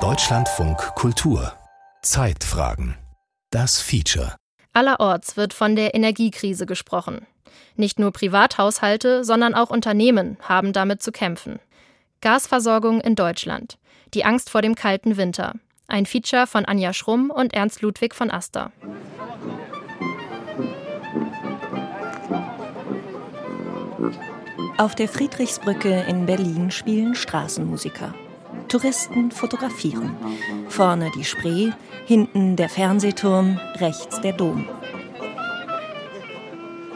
Deutschlandfunk Kultur Zeitfragen Das Feature Allerorts wird von der Energiekrise gesprochen. Nicht nur Privathaushalte, sondern auch Unternehmen haben damit zu kämpfen. Gasversorgung in Deutschland. Die Angst vor dem kalten Winter. Ein Feature von Anja Schrumm und Ernst Ludwig von Aster. Auf der Friedrichsbrücke in Berlin spielen Straßenmusiker. Touristen fotografieren. Vorne die Spree, hinten der Fernsehturm, rechts der Dom.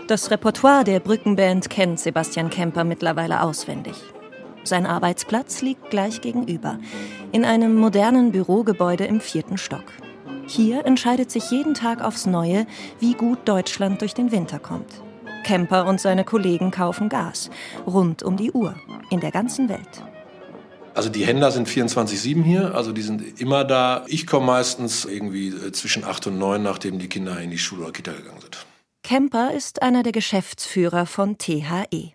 Das Repertoire der Brückenband kennt Sebastian Kemper mittlerweile auswendig. Sein Arbeitsplatz liegt gleich gegenüber, in einem modernen Bürogebäude im vierten Stock. Hier entscheidet sich jeden Tag aufs Neue, wie gut Deutschland durch den Winter kommt. Kemper und seine Kollegen kaufen Gas, rund um die Uhr, in der ganzen Welt. Also die Händler sind 24-7 hier, also die sind immer da. Ich komme meistens irgendwie äh, zwischen 8 und 9, nachdem die Kinder in die Schule oder Kita gegangen sind. Kemper ist einer der Geschäftsführer von THE.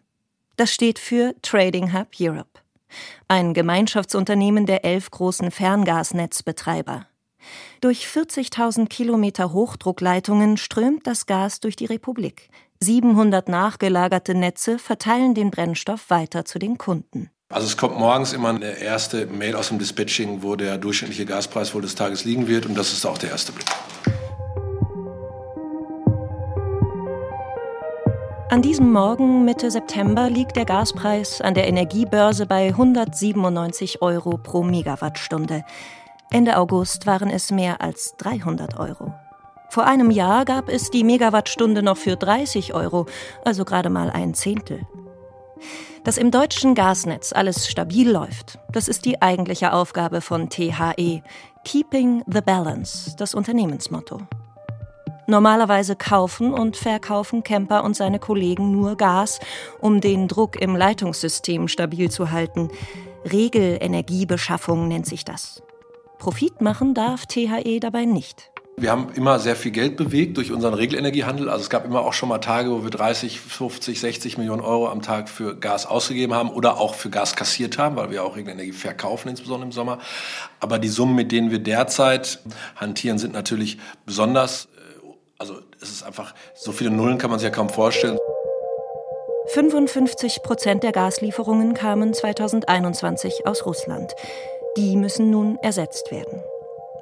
Das steht für Trading Hub Europe, ein Gemeinschaftsunternehmen der elf großen Ferngasnetzbetreiber. Durch 40.000 Kilometer Hochdruckleitungen strömt das Gas durch die Republik. 700 nachgelagerte Netze verteilen den Brennstoff weiter zu den Kunden. Also es kommt morgens immer eine erste Mail aus dem Dispatching, wo der durchschnittliche Gaspreis wohl des Tages liegen wird und das ist auch der erste Blick. An diesem Morgen Mitte September liegt der Gaspreis an der Energiebörse bei 197 Euro pro Megawattstunde. Ende August waren es mehr als 300 Euro. Vor einem Jahr gab es die Megawattstunde noch für 30 Euro, also gerade mal ein Zehntel. Dass im deutschen Gasnetz alles stabil läuft, das ist die eigentliche Aufgabe von THE. Keeping the Balance, das Unternehmensmotto. Normalerweise kaufen und verkaufen Kemper und seine Kollegen nur Gas, um den Druck im Leitungssystem stabil zu halten. Regelenergiebeschaffung nennt sich das. Profit machen darf THE dabei nicht. Wir haben immer sehr viel Geld bewegt durch unseren Regelenergiehandel. Also es gab immer auch schon mal Tage, wo wir 30, 50, 60 Millionen Euro am Tag für Gas ausgegeben haben oder auch für Gas kassiert haben, weil wir auch Regelenergie verkaufen, insbesondere im Sommer. Aber die Summen, mit denen wir derzeit hantieren, sind natürlich besonders. Äh, also es ist einfach, so viele Nullen kann man sich ja kaum vorstellen. 55 Prozent der Gaslieferungen kamen 2021 aus Russland. Die müssen nun ersetzt werden.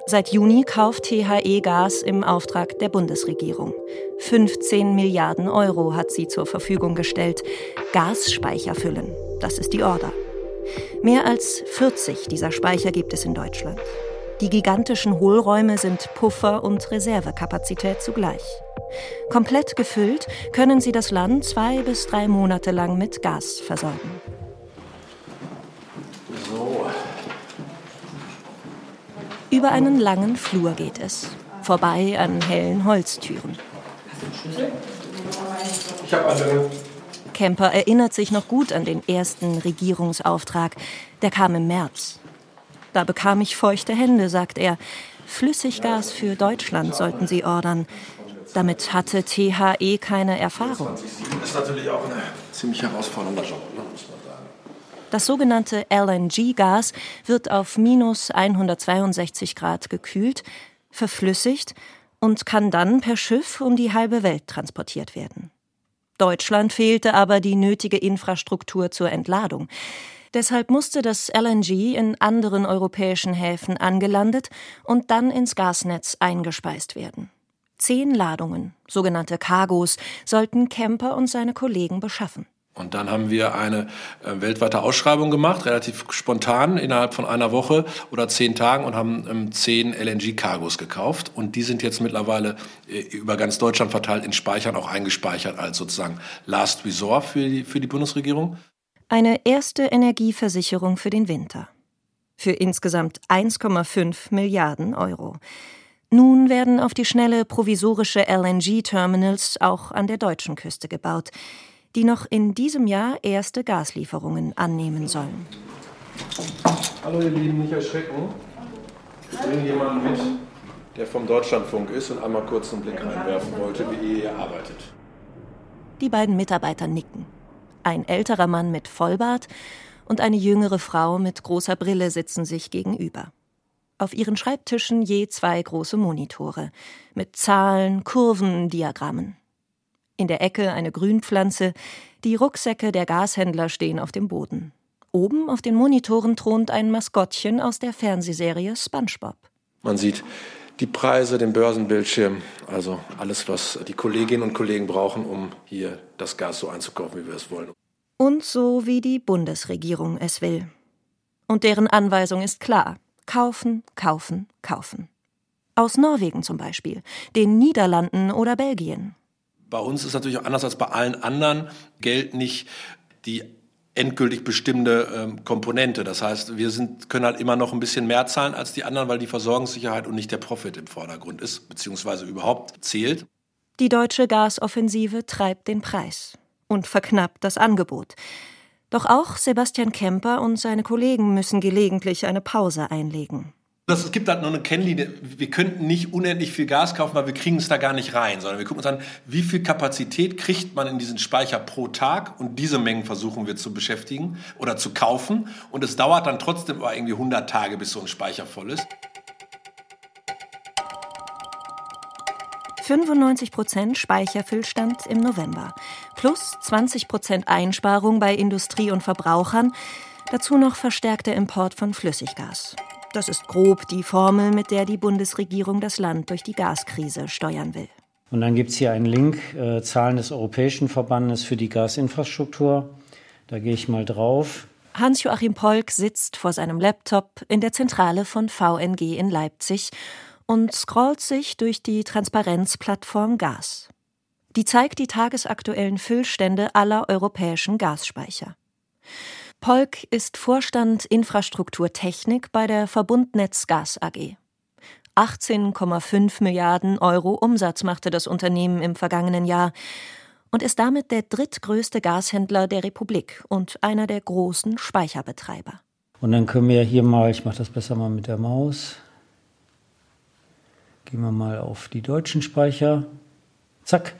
Seit Juni kauft THE Gas im Auftrag der Bundesregierung. 15 Milliarden Euro hat sie zur Verfügung gestellt. Gasspeicher füllen, das ist die Order. Mehr als 40 dieser Speicher gibt es in Deutschland. Die gigantischen Hohlräume sind Puffer und Reservekapazität zugleich. Komplett gefüllt können sie das Land zwei bis drei Monate lang mit Gas versorgen. Über einen langen Flur geht es, vorbei an hellen Holztüren. Ich habe alle. Kemper erinnert sich noch gut an den ersten Regierungsauftrag. Der kam im März. Da bekam ich feuchte Hände, sagt er. Flüssiggas für Deutschland sollten sie ordern. Damit hatte THE keine Erfahrung. Das ist natürlich auch eine ziemlich herausfordernde Job. Das sogenannte LNG-Gas wird auf minus 162 Grad gekühlt, verflüssigt und kann dann per Schiff um die halbe Welt transportiert werden. Deutschland fehlte aber die nötige Infrastruktur zur Entladung. Deshalb musste das LNG in anderen europäischen Häfen angelandet und dann ins Gasnetz eingespeist werden. Zehn Ladungen, sogenannte Cargos, sollten Kemper und seine Kollegen beschaffen. Und dann haben wir eine äh, weltweite Ausschreibung gemacht, relativ spontan, innerhalb von einer Woche oder zehn Tagen und haben ähm, zehn LNG-Cargos gekauft. Und die sind jetzt mittlerweile äh, über ganz Deutschland verteilt in Speichern auch eingespeichert als sozusagen Last Resort für die, für die Bundesregierung. Eine erste Energieversicherung für den Winter. Für insgesamt 1,5 Milliarden Euro. Nun werden auf die schnelle provisorische LNG-Terminals auch an der deutschen Küste gebaut die noch in diesem Jahr erste Gaslieferungen annehmen sollen. Hallo ihr Lieben, nicht erschrecken. Ich bringe jemanden mit, der vom Deutschlandfunk ist und einmal kurz einen Blick reinwerfen wollte, wie ihr hier arbeitet. Die beiden Mitarbeiter nicken. Ein älterer Mann mit Vollbart und eine jüngere Frau mit großer Brille sitzen sich gegenüber. Auf ihren Schreibtischen je zwei große Monitore mit Zahlen, Kurven, Diagrammen. In der Ecke eine Grünpflanze, die Rucksäcke der Gashändler stehen auf dem Boden. Oben auf den Monitoren thront ein Maskottchen aus der Fernsehserie SpongeBob. Man sieht die Preise, den Börsenbildschirm, also alles, was die Kolleginnen und Kollegen brauchen, um hier das Gas so einzukaufen, wie wir es wollen. Und so wie die Bundesregierung es will. Und deren Anweisung ist klar. Kaufen, kaufen, kaufen. Aus Norwegen zum Beispiel, den Niederlanden oder Belgien. Bei uns ist natürlich auch anders als bei allen anderen Geld nicht die endgültig bestimmende ähm, Komponente. Das heißt, wir sind, können halt immer noch ein bisschen mehr zahlen als die anderen, weil die Versorgungssicherheit und nicht der Profit im Vordergrund ist, beziehungsweise überhaupt zählt. Die deutsche Gasoffensive treibt den Preis und verknappt das Angebot. Doch auch Sebastian Kemper und seine Kollegen müssen gelegentlich eine Pause einlegen. Das, es gibt halt nur eine Kennlinie. Wir könnten nicht unendlich viel Gas kaufen, weil wir kriegen es da gar nicht rein, sondern wir gucken uns an, wie viel Kapazität kriegt man in diesen Speicher pro Tag und diese Mengen versuchen wir zu beschäftigen oder zu kaufen. Und es dauert dann trotzdem aber irgendwie 100 Tage, bis so ein Speicher voll ist. 95 Prozent Speicherfüllstand im November, plus 20 Prozent Einsparung bei Industrie und Verbrauchern, dazu noch verstärkter Import von Flüssiggas. Das ist grob die Formel, mit der die Bundesregierung das Land durch die Gaskrise steuern will. Und dann gibt es hier einen Link, äh, Zahlen des Europäischen Verbandes für die Gasinfrastruktur. Da gehe ich mal drauf. Hans-Joachim Polk sitzt vor seinem Laptop in der Zentrale von VNG in Leipzig und scrollt sich durch die Transparenzplattform Gas. Die zeigt die tagesaktuellen Füllstände aller europäischen Gasspeicher. Polk ist Vorstand Infrastrukturtechnik bei der Verbundnetz Gas AG. 18,5 Milliarden Euro Umsatz machte das Unternehmen im vergangenen Jahr und ist damit der drittgrößte Gashändler der Republik und einer der großen Speicherbetreiber. Und dann können wir hier mal, ich mache das besser mal mit der Maus, gehen wir mal auf die deutschen Speicher. Zack.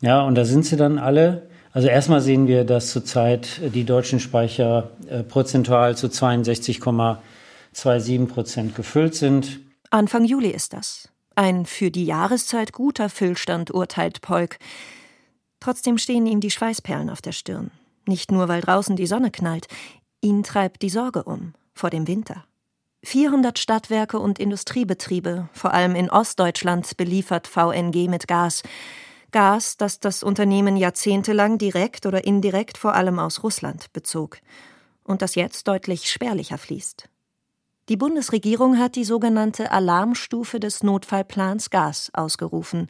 Ja, und da sind sie dann alle. Also erstmal sehen wir, dass zurzeit die deutschen Speicher äh, prozentual zu 62,27 Prozent gefüllt sind. Anfang Juli ist das. Ein für die Jahreszeit guter Füllstand, urteilt Polk. Trotzdem stehen ihm die Schweißperlen auf der Stirn. Nicht nur, weil draußen die Sonne knallt. Ihn treibt die Sorge um vor dem Winter. 400 Stadtwerke und Industriebetriebe, vor allem in Ostdeutschland, beliefert VNG mit Gas. Gas, das das Unternehmen jahrzehntelang direkt oder indirekt vor allem aus Russland bezog und das jetzt deutlich spärlicher fließt. Die Bundesregierung hat die sogenannte Alarmstufe des Notfallplans Gas ausgerufen.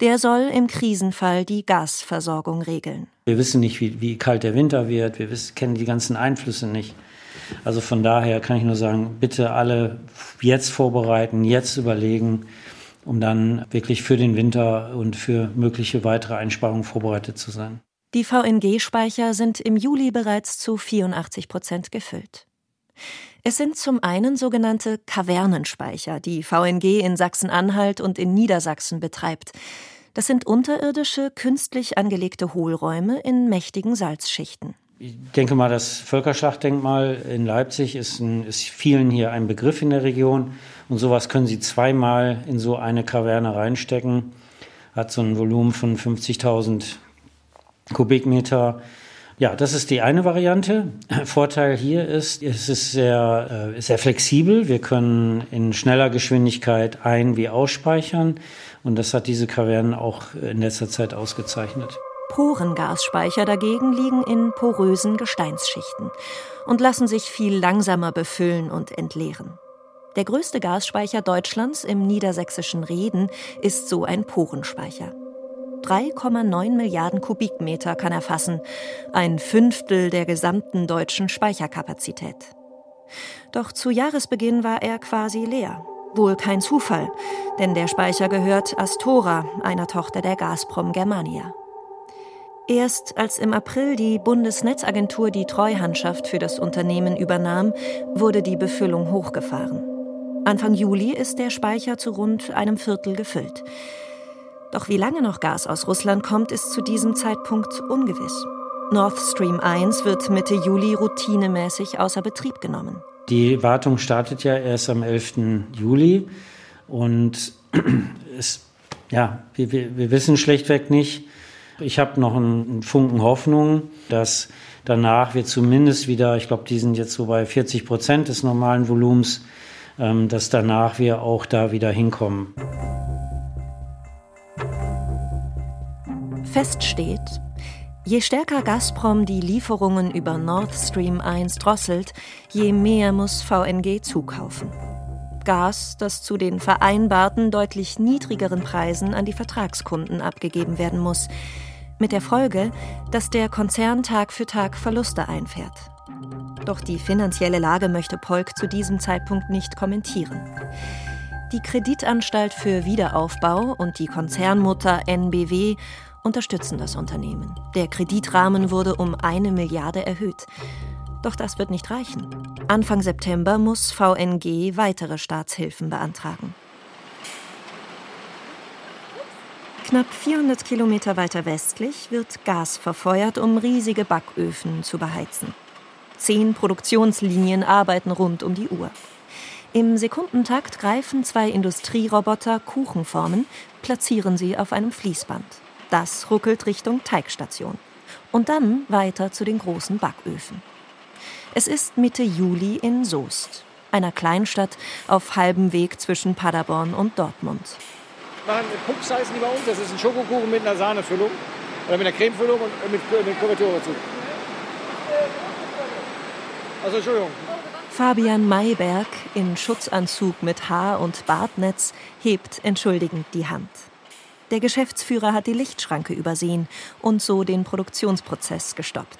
Der soll im Krisenfall die Gasversorgung regeln. Wir wissen nicht, wie, wie kalt der Winter wird, wir wissen, kennen die ganzen Einflüsse nicht. Also von daher kann ich nur sagen, bitte alle jetzt vorbereiten, jetzt überlegen, um dann wirklich für den Winter und für mögliche weitere Einsparungen vorbereitet zu sein. Die VNG-Speicher sind im Juli bereits zu 84 Prozent gefüllt. Es sind zum einen sogenannte Kavernenspeicher, die VNG in Sachsen-Anhalt und in Niedersachsen betreibt. Das sind unterirdische, künstlich angelegte Hohlräume in mächtigen Salzschichten. Ich denke mal, das Völkerschlachtdenkmal in Leipzig ist, ein, ist vielen hier ein Begriff in der Region. Und sowas können Sie zweimal in so eine Kaverne reinstecken. Hat so ein Volumen von 50.000 Kubikmeter. Ja, das ist die eine Variante. Vorteil hier ist, es ist sehr, äh, sehr flexibel. Wir können in schneller Geschwindigkeit ein- wie ausspeichern. Und das hat diese Kavernen auch in letzter Zeit ausgezeichnet. Porengasspeicher dagegen liegen in porösen Gesteinsschichten und lassen sich viel langsamer befüllen und entleeren. Der größte Gasspeicher Deutschlands im niedersächsischen Reden ist so ein Porenspeicher. 3,9 Milliarden Kubikmeter kann er fassen, ein Fünftel der gesamten deutschen Speicherkapazität. Doch zu Jahresbeginn war er quasi leer. Wohl kein Zufall, denn der Speicher gehört Astora, einer Tochter der Gazprom Germania. Erst als im April die Bundesnetzagentur die Treuhandschaft für das Unternehmen übernahm, wurde die Befüllung hochgefahren. Anfang Juli ist der Speicher zu rund einem Viertel gefüllt. Doch wie lange noch Gas aus Russland kommt, ist zu diesem Zeitpunkt ungewiss. Nord Stream 1 wird Mitte Juli routinemäßig außer Betrieb genommen. Die Wartung startet ja erst am 11. Juli und es, ja, wir, wir wissen schlichtweg nicht. Ich habe noch einen Funken Hoffnung, dass danach wir zumindest wieder, ich glaube, die sind jetzt so bei 40 Prozent des normalen Volumens, dass danach wir auch da wieder hinkommen. Fest steht, Je stärker Gazprom die Lieferungen über Nord Stream 1 drosselt, je mehr muss VNG zukaufen. Gas, das zu den vereinbarten deutlich niedrigeren Preisen an die Vertragskunden abgegeben werden muss, mit der Folge, dass der Konzern Tag für Tag Verluste einfährt. Doch die finanzielle Lage möchte Polk zu diesem Zeitpunkt nicht kommentieren. Die Kreditanstalt für Wiederaufbau und die Konzernmutter NBW unterstützen das Unternehmen. Der Kreditrahmen wurde um eine Milliarde erhöht. Doch das wird nicht reichen. Anfang September muss VNG weitere Staatshilfen beantragen. Knapp 400 Kilometer weiter westlich wird Gas verfeuert, um riesige Backöfen zu beheizen. Zehn Produktionslinien arbeiten rund um die Uhr. Im Sekundentakt greifen zwei Industrieroboter Kuchenformen, platzieren sie auf einem Fließband. Das ruckelt Richtung Teigstation. Und dann weiter zu den großen Backöfen. Es ist Mitte Juli in Soest, einer Kleinstadt auf halbem Weg zwischen Paderborn und Dortmund. Wir machen Pups heißen bei uns. Das ist ein Schokokuchen mit einer Sahnefüllung oder mit einer Cremefüllung und mit, mit Kuvertur dazu. Also Entschuldigung. Fabian Mayberg in Schutzanzug mit Haar- und Bartnetz hebt entschuldigend die Hand. Der Geschäftsführer hat die Lichtschranke übersehen und so den Produktionsprozess gestoppt.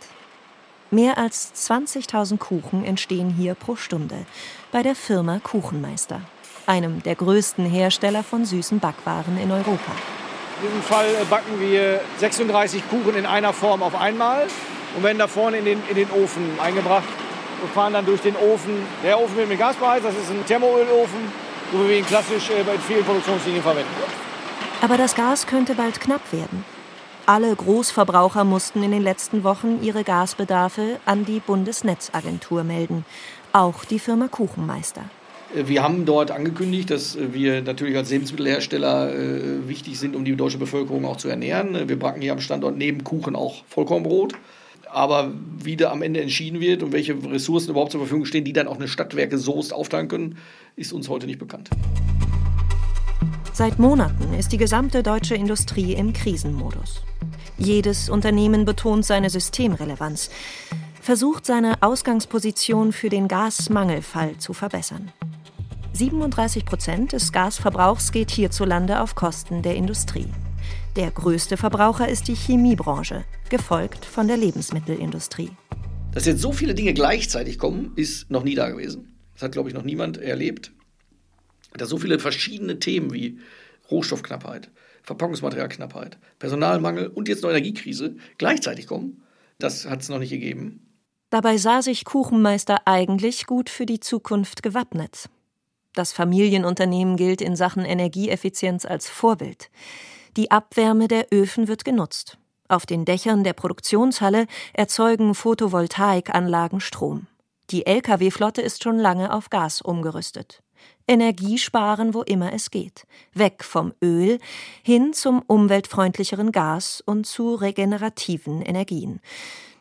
Mehr als 20.000 Kuchen entstehen hier pro Stunde bei der Firma Kuchenmeister, einem der größten Hersteller von süßen Backwaren in Europa. In diesem Fall äh, backen wir 36 Kuchen in einer Form auf einmal und werden da vorne in den, in den Ofen eingebracht und fahren dann durch den Ofen. Der Ofen wird mit Gas beheizt, das ist ein Thermoölofen, wo wir ihn klassisch äh, bei vielen Produktionslinien verwenden. Aber das Gas könnte bald knapp werden. Alle Großverbraucher mussten in den letzten Wochen ihre Gasbedarfe an die Bundesnetzagentur melden, auch die Firma Kuchenmeister. Wir haben dort angekündigt, dass wir natürlich als Lebensmittelhersteller äh, wichtig sind, um die deutsche Bevölkerung auch zu ernähren. Wir backen hier am Standort neben Kuchen auch Vollkornbrot. Aber wie da am Ende entschieden wird und welche Ressourcen überhaupt zur Verfügung stehen, die dann auch eine Stadtwerke Soest aufteilen können, ist uns heute nicht bekannt. Seit Monaten ist die gesamte deutsche Industrie im Krisenmodus. Jedes Unternehmen betont seine Systemrelevanz, versucht seine Ausgangsposition für den Gasmangelfall zu verbessern. 37 Prozent des Gasverbrauchs geht hierzulande auf Kosten der Industrie. Der größte Verbraucher ist die Chemiebranche, gefolgt von der Lebensmittelindustrie. Dass jetzt so viele Dinge gleichzeitig kommen, ist noch nie da gewesen. Das hat, glaube ich, noch niemand erlebt dass so viele verschiedene Themen wie Rohstoffknappheit, Verpackungsmaterialknappheit, Personalmangel und jetzt noch Energiekrise gleichzeitig kommen, das hat es noch nicht gegeben. Dabei sah sich Kuchenmeister eigentlich gut für die Zukunft gewappnet. Das Familienunternehmen gilt in Sachen Energieeffizienz als Vorbild. Die Abwärme der Öfen wird genutzt. Auf den Dächern der Produktionshalle erzeugen Photovoltaikanlagen Strom. Die Lkw-Flotte ist schon lange auf Gas umgerüstet. Energie sparen, wo immer es geht. Weg vom Öl hin zum umweltfreundlicheren Gas und zu regenerativen Energien.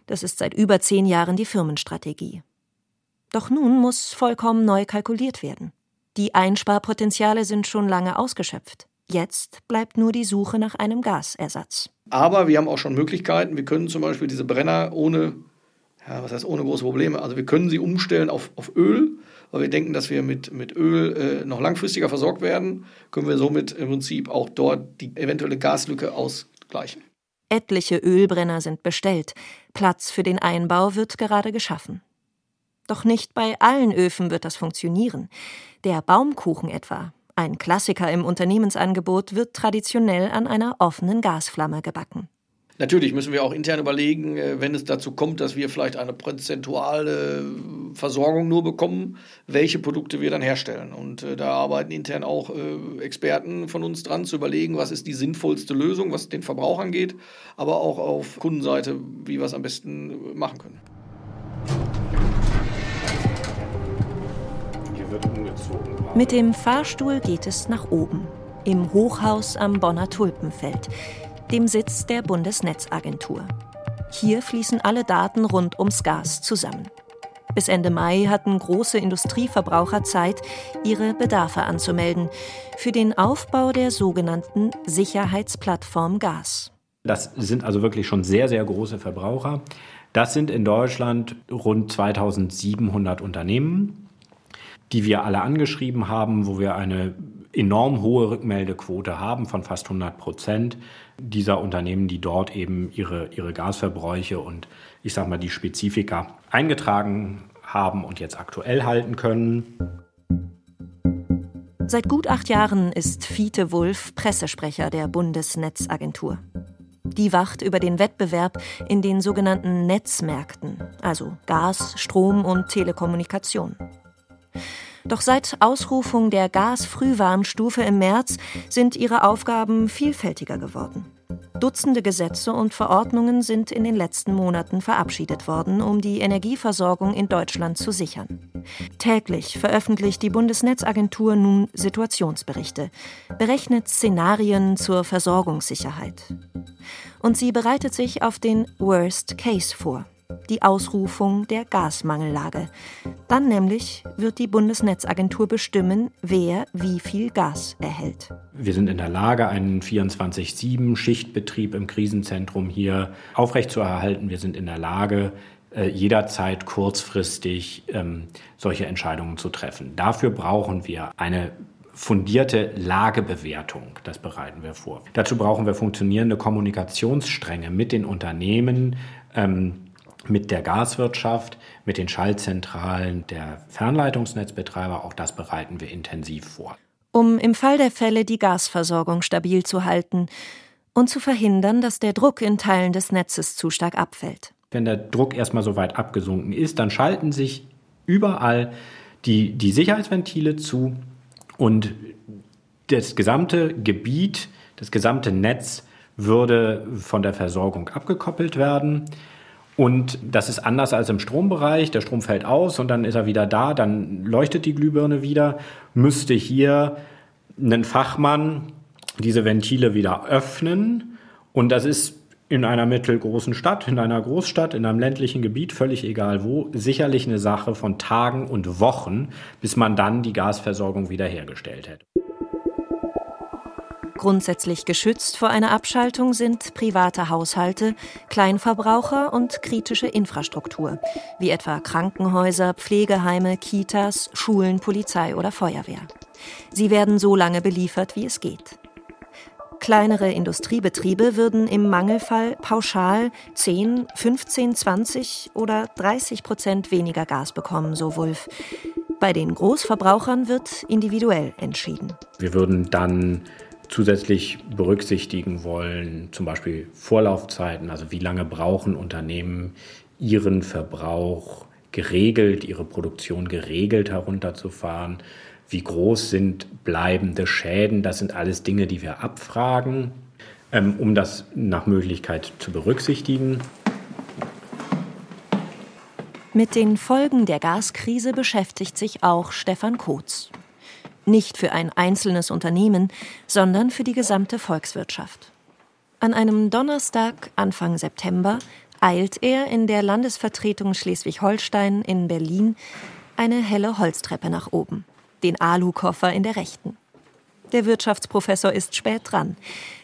Das ist seit über zehn Jahren die Firmenstrategie. Doch nun muss vollkommen neu kalkuliert werden. Die Einsparpotenziale sind schon lange ausgeschöpft. Jetzt bleibt nur die Suche nach einem Gasersatz. Aber wir haben auch schon Möglichkeiten. Wir können zum Beispiel diese Brenner ohne, ja, was heißt ohne große Probleme, also wir können sie umstellen auf, auf Öl weil wir denken, dass wir mit, mit Öl äh, noch langfristiger versorgt werden, können wir somit im Prinzip auch dort die eventuelle Gaslücke ausgleichen. Etliche Ölbrenner sind bestellt. Platz für den Einbau wird gerade geschaffen. Doch nicht bei allen Öfen wird das funktionieren. Der Baumkuchen etwa, ein Klassiker im Unternehmensangebot, wird traditionell an einer offenen Gasflamme gebacken. Natürlich müssen wir auch intern überlegen, äh, wenn es dazu kommt, dass wir vielleicht eine prozentuale Versorgung nur bekommen, welche Produkte wir dann herstellen. Und äh, da arbeiten intern auch äh, Experten von uns dran, zu überlegen, was ist die sinnvollste Lösung, was den Verbrauch angeht, aber auch auf Kundenseite, wie wir es am besten machen können. Mit dem Fahrstuhl geht es nach oben, im Hochhaus am Bonner Tulpenfeld dem Sitz der Bundesnetzagentur. Hier fließen alle Daten rund ums Gas zusammen. Bis Ende Mai hatten große Industrieverbraucher Zeit, ihre Bedarfe anzumelden für den Aufbau der sogenannten Sicherheitsplattform Gas. Das sind also wirklich schon sehr, sehr große Verbraucher. Das sind in Deutschland rund 2700 Unternehmen, die wir alle angeschrieben haben, wo wir eine enorm hohe Rückmeldequote haben von fast 100 Prozent dieser Unternehmen, die dort eben ihre, ihre Gasverbräuche und ich sage mal die Spezifika eingetragen haben und jetzt aktuell halten können. Seit gut acht Jahren ist Fiete Wulff Pressesprecher der Bundesnetzagentur. Die wacht über den Wettbewerb in den sogenannten Netzmärkten, also Gas, Strom und Telekommunikation. Doch seit Ausrufung der Gasfrühwarnstufe im März sind ihre Aufgaben vielfältiger geworden. Dutzende Gesetze und Verordnungen sind in den letzten Monaten verabschiedet worden, um die Energieversorgung in Deutschland zu sichern. Täglich veröffentlicht die Bundesnetzagentur nun Situationsberichte, berechnet Szenarien zur Versorgungssicherheit. Und sie bereitet sich auf den Worst Case vor die Ausrufung der Gasmangellage. Dann nämlich wird die Bundesnetzagentur bestimmen, wer wie viel Gas erhält. Wir sind in der Lage, einen 24-7-Schichtbetrieb im Krisenzentrum hier aufrechtzuerhalten. Wir sind in der Lage, äh, jederzeit kurzfristig ähm, solche Entscheidungen zu treffen. Dafür brauchen wir eine fundierte Lagebewertung. Das bereiten wir vor. Dazu brauchen wir funktionierende Kommunikationsstränge mit den Unternehmen, ähm, mit der Gaswirtschaft, mit den Schaltzentralen der Fernleitungsnetzbetreiber. Auch das bereiten wir intensiv vor. Um im Fall der Fälle die Gasversorgung stabil zu halten und zu verhindern, dass der Druck in Teilen des Netzes zu stark abfällt. Wenn der Druck erstmal so weit abgesunken ist, dann schalten sich überall die, die Sicherheitsventile zu und das gesamte Gebiet, das gesamte Netz würde von der Versorgung abgekoppelt werden. Und das ist anders als im Strombereich. Der Strom fällt aus und dann ist er wieder da, dann leuchtet die Glühbirne wieder. Müsste hier ein Fachmann diese Ventile wieder öffnen. Und das ist in einer mittelgroßen Stadt, in einer Großstadt, in einem ländlichen Gebiet, völlig egal wo, sicherlich eine Sache von Tagen und Wochen, bis man dann die Gasversorgung wiederhergestellt hätte. Grundsätzlich geschützt vor einer Abschaltung sind private Haushalte, Kleinverbraucher und kritische Infrastruktur, wie etwa Krankenhäuser, Pflegeheime, Kitas, Schulen, Polizei oder Feuerwehr. Sie werden so lange beliefert, wie es geht. Kleinere Industriebetriebe würden im Mangelfall pauschal 10, 15, 20 oder 30 Prozent weniger Gas bekommen, so Wulff. Bei den Großverbrauchern wird individuell entschieden. Wir würden dann zusätzlich berücksichtigen wollen, zum Beispiel Vorlaufzeiten, also wie lange brauchen Unternehmen ihren Verbrauch geregelt, ihre Produktion geregelt herunterzufahren, wie groß sind bleibende Schäden, das sind alles Dinge, die wir abfragen, ähm, um das nach Möglichkeit zu berücksichtigen. Mit den Folgen der Gaskrise beschäftigt sich auch Stefan Kotz nicht für ein einzelnes Unternehmen, sondern für die gesamte Volkswirtschaft. An einem Donnerstag Anfang September eilt er in der Landesvertretung Schleswig-Holstein in Berlin eine helle Holztreppe nach oben, den Alukoffer in der rechten. Der Wirtschaftsprofessor ist spät dran.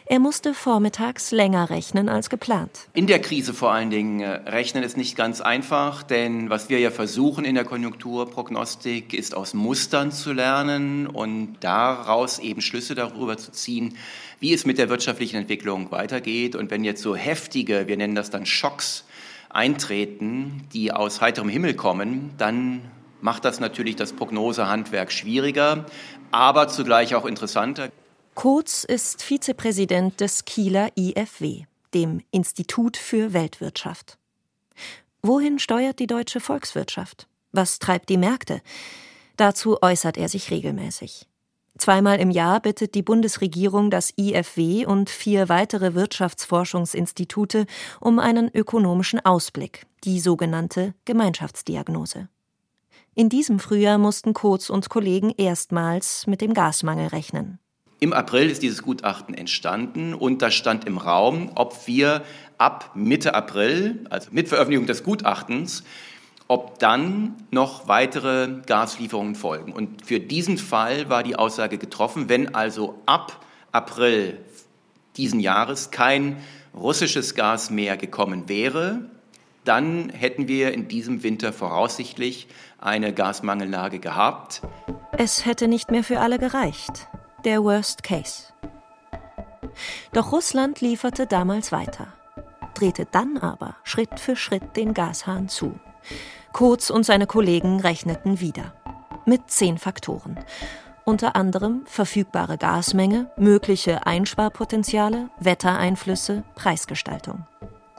Er musste vormittags länger rechnen als geplant. In der Krise vor allen Dingen äh, rechnen ist nicht ganz einfach, denn was wir ja versuchen in der Konjunkturprognostik ist aus Mustern zu lernen und daraus eben Schlüsse darüber zu ziehen, wie es mit der wirtschaftlichen Entwicklung weitergeht. Und wenn jetzt so heftige, wir nennen das dann Schocks, eintreten, die aus heiterem Himmel kommen, dann macht das natürlich das Prognosehandwerk schwieriger, aber zugleich auch interessanter. Kotz ist Vizepräsident des Kieler IFW, dem Institut für Weltwirtschaft. Wohin steuert die deutsche Volkswirtschaft? Was treibt die Märkte? Dazu äußert er sich regelmäßig. Zweimal im Jahr bittet die Bundesregierung das IFW und vier weitere Wirtschaftsforschungsinstitute um einen ökonomischen Ausblick, die sogenannte Gemeinschaftsdiagnose. In diesem Frühjahr mussten Kurz und Kollegen erstmals mit dem Gasmangel rechnen. Im April ist dieses Gutachten entstanden und da stand im Raum, ob wir ab Mitte April, also mit Veröffentlichung des Gutachtens, ob dann noch weitere Gaslieferungen folgen. Und für diesen Fall war die Aussage getroffen, wenn also ab April diesen Jahres kein russisches Gas mehr gekommen wäre, dann hätten wir in diesem Winter voraussichtlich eine Gasmangellage gehabt. Es hätte nicht mehr für alle gereicht. Der Worst Case. Doch Russland lieferte damals weiter, drehte dann aber Schritt für Schritt den Gashahn zu. Kurz und seine Kollegen rechneten wieder. Mit zehn Faktoren. Unter anderem verfügbare Gasmenge, mögliche Einsparpotenziale, Wettereinflüsse, Preisgestaltung.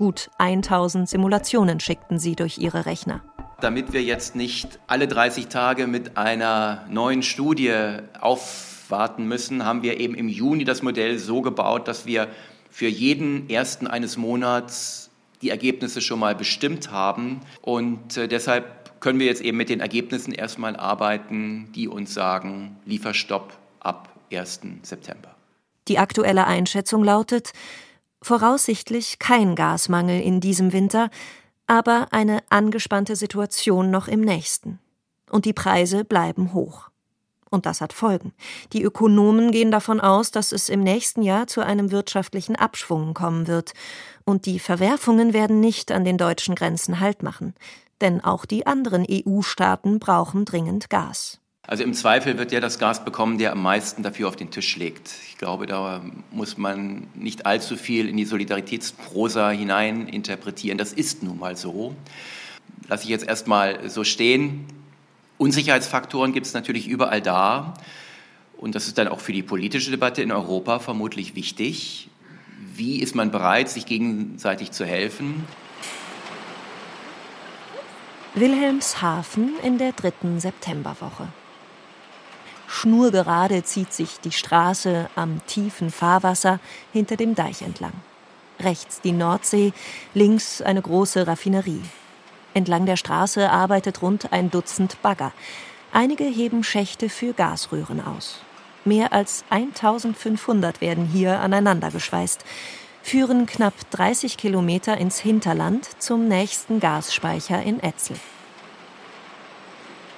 Gut 1000 Simulationen schickten sie durch ihre Rechner damit wir jetzt nicht alle 30 Tage mit einer neuen Studie aufwarten müssen, haben wir eben im Juni das Modell so gebaut, dass wir für jeden ersten eines Monats die Ergebnisse schon mal bestimmt haben. Und äh, deshalb können wir jetzt eben mit den Ergebnissen erstmal arbeiten, die uns sagen, Lieferstopp ab 1. September. Die aktuelle Einschätzung lautet, voraussichtlich kein Gasmangel in diesem Winter, aber eine angespannte Situation noch im nächsten. Und die Preise bleiben hoch. Und das hat Folgen. Die Ökonomen gehen davon aus, dass es im nächsten Jahr zu einem wirtschaftlichen Abschwung kommen wird. Und die Verwerfungen werden nicht an den deutschen Grenzen Halt machen. Denn auch die anderen EU-Staaten brauchen dringend Gas. Also im Zweifel wird der das Gas bekommen, der am meisten dafür auf den Tisch legt. Ich glaube, da muss man nicht allzu viel in die Solidaritätsprosa hinein interpretieren. Das ist nun mal so. Lasse ich jetzt erstmal so stehen. Unsicherheitsfaktoren gibt es natürlich überall da. Und das ist dann auch für die politische Debatte in Europa vermutlich wichtig. Wie ist man bereit, sich gegenseitig zu helfen? Wilhelmshaven in der dritten Septemberwoche. Schnurgerade zieht sich die Straße am tiefen Fahrwasser hinter dem Deich entlang. Rechts die Nordsee, links eine große Raffinerie. Entlang der Straße arbeitet rund ein Dutzend Bagger. Einige heben Schächte für Gasröhren aus. Mehr als 1500 werden hier aneinandergeschweißt, führen knapp 30 Kilometer ins Hinterland zum nächsten Gasspeicher in Etzel.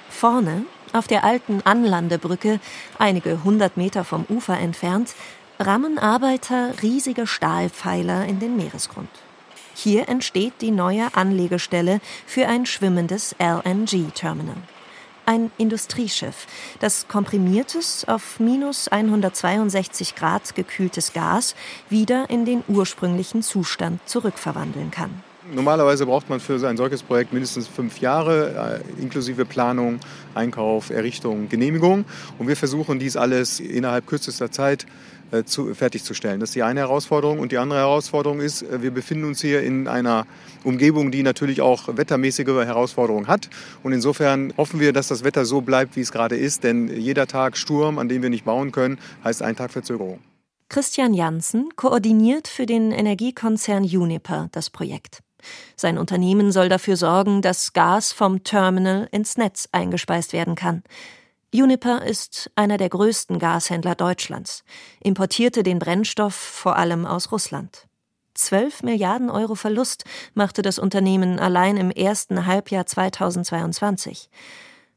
Vorne auf der alten Anlandebrücke, einige hundert Meter vom Ufer entfernt, rammen Arbeiter riesige Stahlpfeiler in den Meeresgrund. Hier entsteht die neue Anlegestelle für ein schwimmendes LNG-Terminal. Ein Industrieschiff, das komprimiertes, auf minus 162 Grad gekühltes Gas wieder in den ursprünglichen Zustand zurückverwandeln kann. Normalerweise braucht man für ein solches Projekt mindestens fünf Jahre, äh, inklusive Planung, Einkauf, Errichtung, Genehmigung. Und wir versuchen dies alles innerhalb kürzester Zeit äh, zu, fertigzustellen. Das ist die eine Herausforderung. Und die andere Herausforderung ist, äh, wir befinden uns hier in einer Umgebung, die natürlich auch wettermäßige Herausforderungen hat. Und insofern hoffen wir, dass das Wetter so bleibt, wie es gerade ist. Denn jeder Tag Sturm, an dem wir nicht bauen können, heißt ein Tag Verzögerung. Christian Janssen koordiniert für den Energiekonzern Uniper das Projekt. Sein Unternehmen soll dafür sorgen, dass Gas vom Terminal ins Netz eingespeist werden kann. Uniper ist einer der größten Gashändler Deutschlands, importierte den Brennstoff vor allem aus Russland. 12 Milliarden Euro Verlust machte das Unternehmen allein im ersten Halbjahr 2022.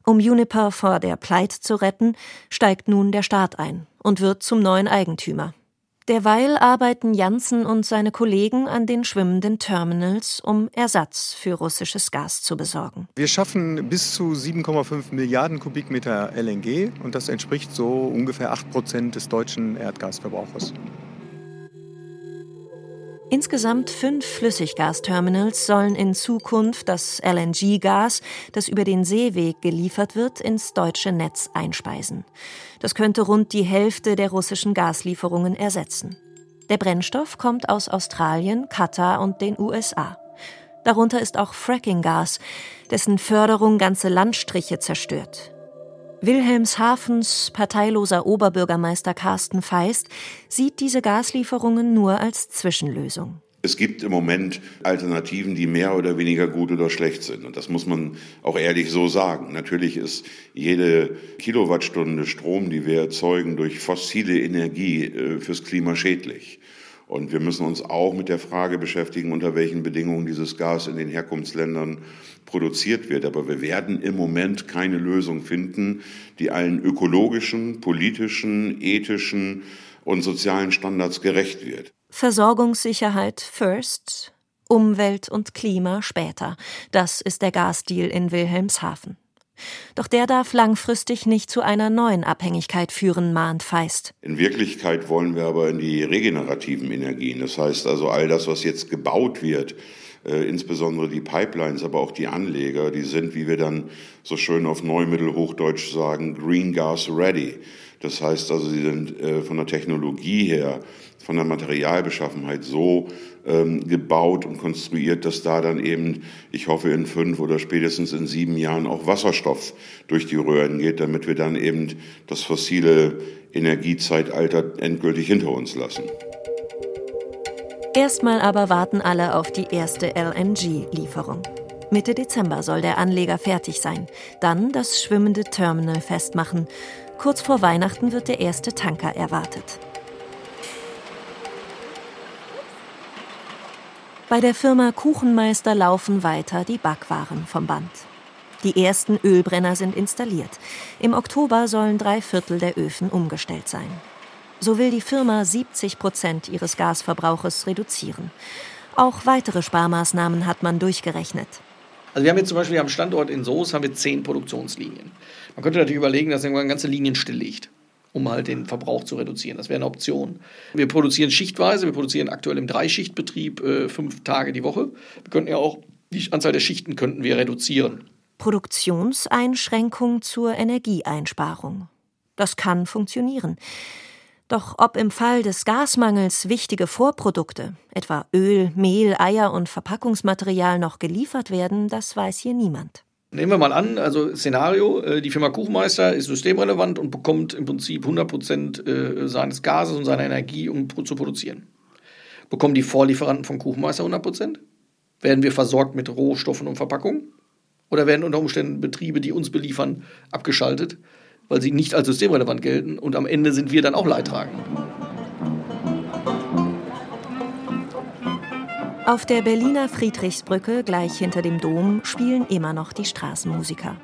Um Uniper vor der Pleite zu retten, steigt nun der Staat ein und wird zum neuen Eigentümer. Derweil arbeiten Janssen und seine Kollegen an den schwimmenden Terminals, um Ersatz für russisches Gas zu besorgen. Wir schaffen bis zu 7,5 Milliarden Kubikmeter LNG und das entspricht so ungefähr 8 Prozent des deutschen Erdgasverbrauchers. Insgesamt fünf Flüssiggasterminals sollen in Zukunft das LNG-Gas, das über den Seeweg geliefert wird, ins deutsche Netz einspeisen. Das könnte rund die Hälfte der russischen Gaslieferungen ersetzen. Der Brennstoff kommt aus Australien, Katar und den USA. Darunter ist auch Frackinggas, dessen Förderung ganze Landstriche zerstört. Wilhelmshavens parteiloser Oberbürgermeister Carsten Feist sieht diese Gaslieferungen nur als Zwischenlösung. Es gibt im Moment Alternativen, die mehr oder weniger gut oder schlecht sind. Und das muss man auch ehrlich so sagen. Natürlich ist jede Kilowattstunde Strom, die wir erzeugen durch fossile Energie, äh, fürs Klima schädlich. Und wir müssen uns auch mit der Frage beschäftigen, unter welchen Bedingungen dieses Gas in den Herkunftsländern produziert wird. Aber wir werden im Moment keine Lösung finden, die allen ökologischen, politischen, ethischen und sozialen Standards gerecht wird. Versorgungssicherheit first, Umwelt und Klima später. Das ist der Gasdeal in Wilhelmshaven. Doch der darf langfristig nicht zu einer neuen Abhängigkeit führen, mahnt Feist. In Wirklichkeit wollen wir aber in die regenerativen Energien. Das heißt also all das, was jetzt gebaut wird, äh, insbesondere die Pipelines, aber auch die Anleger, die sind, wie wir dann so schön auf Neumittelhochdeutsch sagen, Green Gas Ready. Das heißt also, sie sind äh, von der Technologie her von der Materialbeschaffenheit so ähm, gebaut und konstruiert, dass da dann eben, ich hoffe, in fünf oder spätestens in sieben Jahren auch Wasserstoff durch die Röhren geht, damit wir dann eben das fossile Energiezeitalter endgültig hinter uns lassen. Erstmal aber warten alle auf die erste LNG-Lieferung. Mitte Dezember soll der Anleger fertig sein, dann das schwimmende Terminal festmachen. Kurz vor Weihnachten wird der erste Tanker erwartet. Bei der Firma Kuchenmeister laufen weiter die Backwaren vom Band. Die ersten Ölbrenner sind installiert. Im Oktober sollen drei Viertel der Öfen umgestellt sein. So will die Firma 70 Prozent ihres Gasverbrauches reduzieren. Auch weitere Sparmaßnahmen hat man durchgerechnet. Also wir haben jetzt zum Beispiel am Standort in Soos haben wir zehn Produktionslinien. Man könnte natürlich überlegen, dass irgendwann ganze Linien stilllegt um halt den Verbrauch zu reduzieren. Das wäre eine Option. Wir produzieren schichtweise, wir produzieren aktuell im Dreischichtbetrieb äh, fünf Tage die Woche. Wir könnten ja auch die Anzahl der Schichten könnten wir reduzieren. Produktionseinschränkung zur Energieeinsparung. Das kann funktionieren. Doch ob im Fall des Gasmangels wichtige Vorprodukte, etwa Öl, Mehl, Eier und Verpackungsmaterial noch geliefert werden, das weiß hier niemand. Nehmen wir mal an, also Szenario, äh, die Firma Kuchenmeister ist systemrelevant und bekommt im Prinzip 100% äh, seines Gases und seiner Energie, um zu produzieren. Bekommen die Vorlieferanten von Kuchenmeister 100%? Werden wir versorgt mit Rohstoffen und Verpackungen? Oder werden unter Umständen Betriebe, die uns beliefern, abgeschaltet, weil sie nicht als systemrelevant gelten und am Ende sind wir dann auch Leidtragend? Auf der Berliner Friedrichsbrücke, gleich hinter dem Dom, spielen immer noch die Straßenmusiker.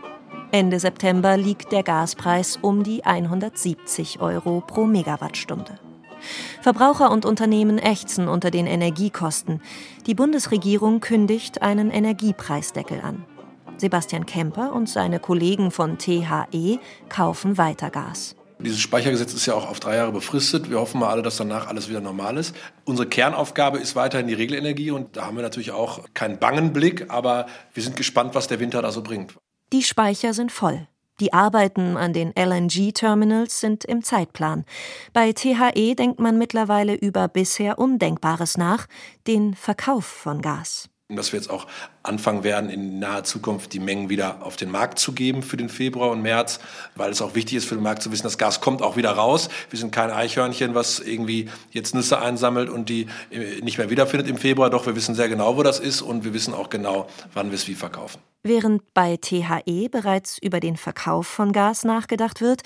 Ende September liegt der Gaspreis um die 170 Euro pro Megawattstunde. Verbraucher und Unternehmen ächzen unter den Energiekosten. Die Bundesregierung kündigt einen Energiepreisdeckel an. Sebastian Kemper und seine Kollegen von THE kaufen weiter Gas. Dieses Speichergesetz ist ja auch auf drei Jahre befristet. Wir hoffen mal alle, dass danach alles wieder normal ist. Unsere Kernaufgabe ist weiterhin die Regelenergie und da haben wir natürlich auch keinen bangen Blick, aber wir sind gespannt, was der Winter da so bringt. Die Speicher sind voll. Die Arbeiten an den LNG-Terminals sind im Zeitplan. Bei THE denkt man mittlerweile über bisher Undenkbares nach, den Verkauf von Gas dass wir jetzt auch anfangen werden, in naher Zukunft die Mengen wieder auf den Markt zu geben für den Februar und März, weil es auch wichtig ist für den Markt zu wissen, das Gas kommt auch wieder raus. Wir sind kein Eichhörnchen, was irgendwie jetzt Nüsse einsammelt und die äh, nicht mehr wiederfindet im Februar. Doch wir wissen sehr genau, wo das ist und wir wissen auch genau, wann wir es wie verkaufen. Während bei THE bereits über den Verkauf von Gas nachgedacht wird,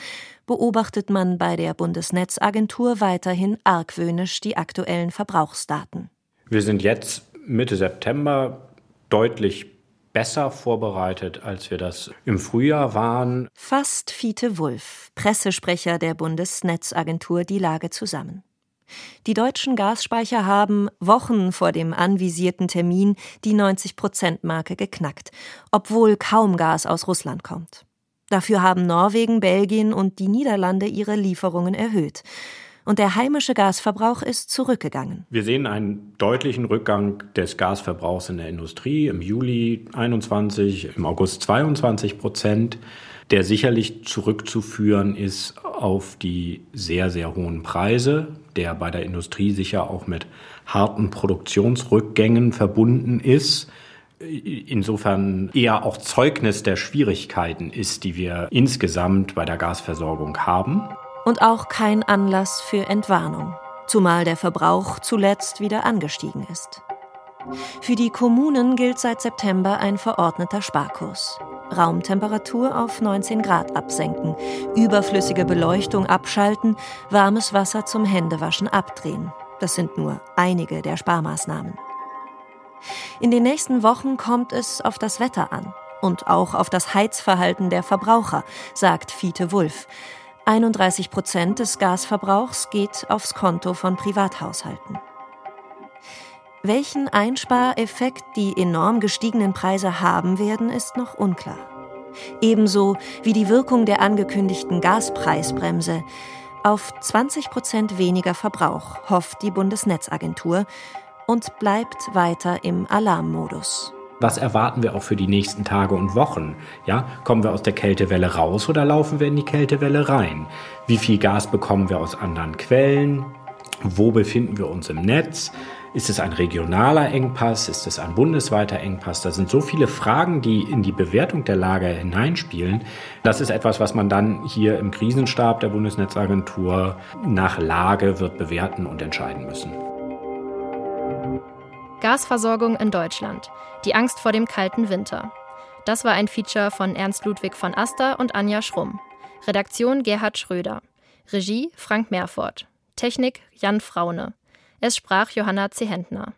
beobachtet man bei der Bundesnetzagentur weiterhin argwöhnisch die aktuellen Verbrauchsdaten. Wir sind jetzt Mitte September deutlich besser vorbereitet, als wir das im Frühjahr waren. Fasst Fiete Wulff, Pressesprecher der Bundesnetzagentur, die Lage zusammen. Die deutschen Gasspeicher haben Wochen vor dem anvisierten Termin die 90-Prozent-Marke geknackt, obwohl kaum Gas aus Russland kommt. Dafür haben Norwegen, Belgien und die Niederlande ihre Lieferungen erhöht und der heimische Gasverbrauch ist zurückgegangen. Wir sehen einen deutlichen Rückgang des Gasverbrauchs in der Industrie im Juli 21, im August 22 Prozent. der sicherlich zurückzuführen ist auf die sehr, sehr hohen Preise, der bei der Industrie sicher auch mit harten Produktionsrückgängen verbunden ist insofern eher auch Zeugnis der Schwierigkeiten ist, die wir insgesamt bei der Gasversorgung haben. Und auch kein Anlass für Entwarnung, zumal der Verbrauch zuletzt wieder angestiegen ist. Für die Kommunen gilt seit September ein verordneter Sparkurs. Raumtemperatur auf 19 Grad absenken, überflüssige Beleuchtung abschalten, warmes Wasser zum Händewaschen abdrehen. Das sind nur einige der Sparmaßnahmen. In den nächsten Wochen kommt es auf das Wetter an und auch auf das Heizverhalten der Verbraucher, sagt Fiete Wulff. 31 Prozent des Gasverbrauchs geht aufs Konto von Privathaushalten. Welchen Einspareffekt die enorm gestiegenen Preise haben werden, ist noch unklar. Ebenso wie die Wirkung der angekündigten Gaspreisbremse. Auf 20 Prozent weniger Verbrauch hofft die Bundesnetzagentur und bleibt weiter im Alarmmodus. Was erwarten wir auch für die nächsten Tage und Wochen? Ja, kommen wir aus der Kältewelle raus oder laufen wir in die Kältewelle rein? Wie viel Gas bekommen wir aus anderen Quellen? Wo befinden wir uns im Netz? Ist es ein regionaler Engpass? Ist es ein bundesweiter Engpass? Da sind so viele Fragen, die in die Bewertung der Lage hineinspielen. Das ist etwas, was man dann hier im Krisenstab der Bundesnetzagentur nach Lage wird bewerten und entscheiden müssen. Gasversorgung in Deutschland. Die Angst vor dem kalten Winter. Das war ein Feature von Ernst Ludwig von Aster und Anja Schrumm. Redaktion Gerhard Schröder. Regie Frank Meerfort. Technik Jan Fraune. Es sprach Johanna Zehentner.